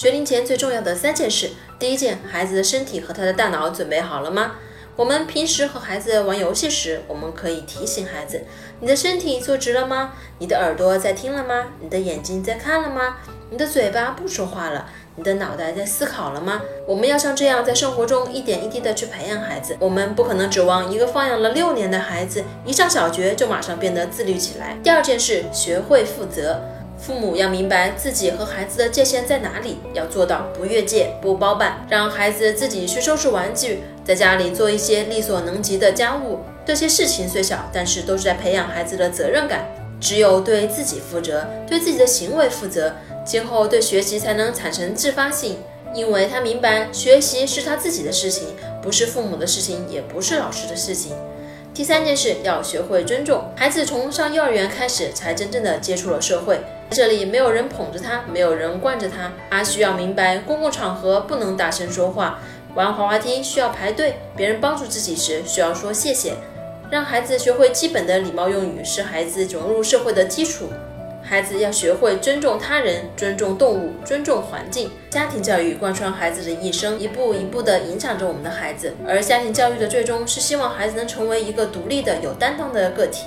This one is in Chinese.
学龄前最重要的三件事，第一件，孩子的身体和他的大脑准备好了吗？我们平时和孩子玩游戏时，我们可以提醒孩子：你的身体坐直了吗？你的耳朵在听了吗？你的眼睛在看了吗？你的嘴巴不说话了？你的脑袋在思考了吗？我们要像这样在生活中一点一滴的去培养孩子。我们不可能指望一个放养了六年的孩子一上小学就马上变得自律起来。第二件事，学会负责。父母要明白自己和孩子的界限在哪里，要做到不越界、不包办，让孩子自己去收拾玩具，在家里做一些力所能及的家务。这些事情虽小，但是都是在培养孩子的责任感。只有对自己负责，对自己的行为负责，今后对学习才能产生自发性，因为他明白学习是他自己的事情，不是父母的事情，也不是老师的事情。第三件事要学会尊重孩子，从上幼儿园开始才真正的接触了社会。这里没有人捧着他，没有人惯着他，他需要明白公共场合不能大声说话，玩滑滑梯需要排队，别人帮助自己时需要说谢谢。让孩子学会基本的礼貌用语，是孩子融入社会的基础。孩子要学会尊重他人、尊重动物、尊重环境。家庭教育贯穿孩子的一生，一步一步地影响着我们的孩子。而家庭教育的最终是希望孩子能成为一个独立的、有担当的个体。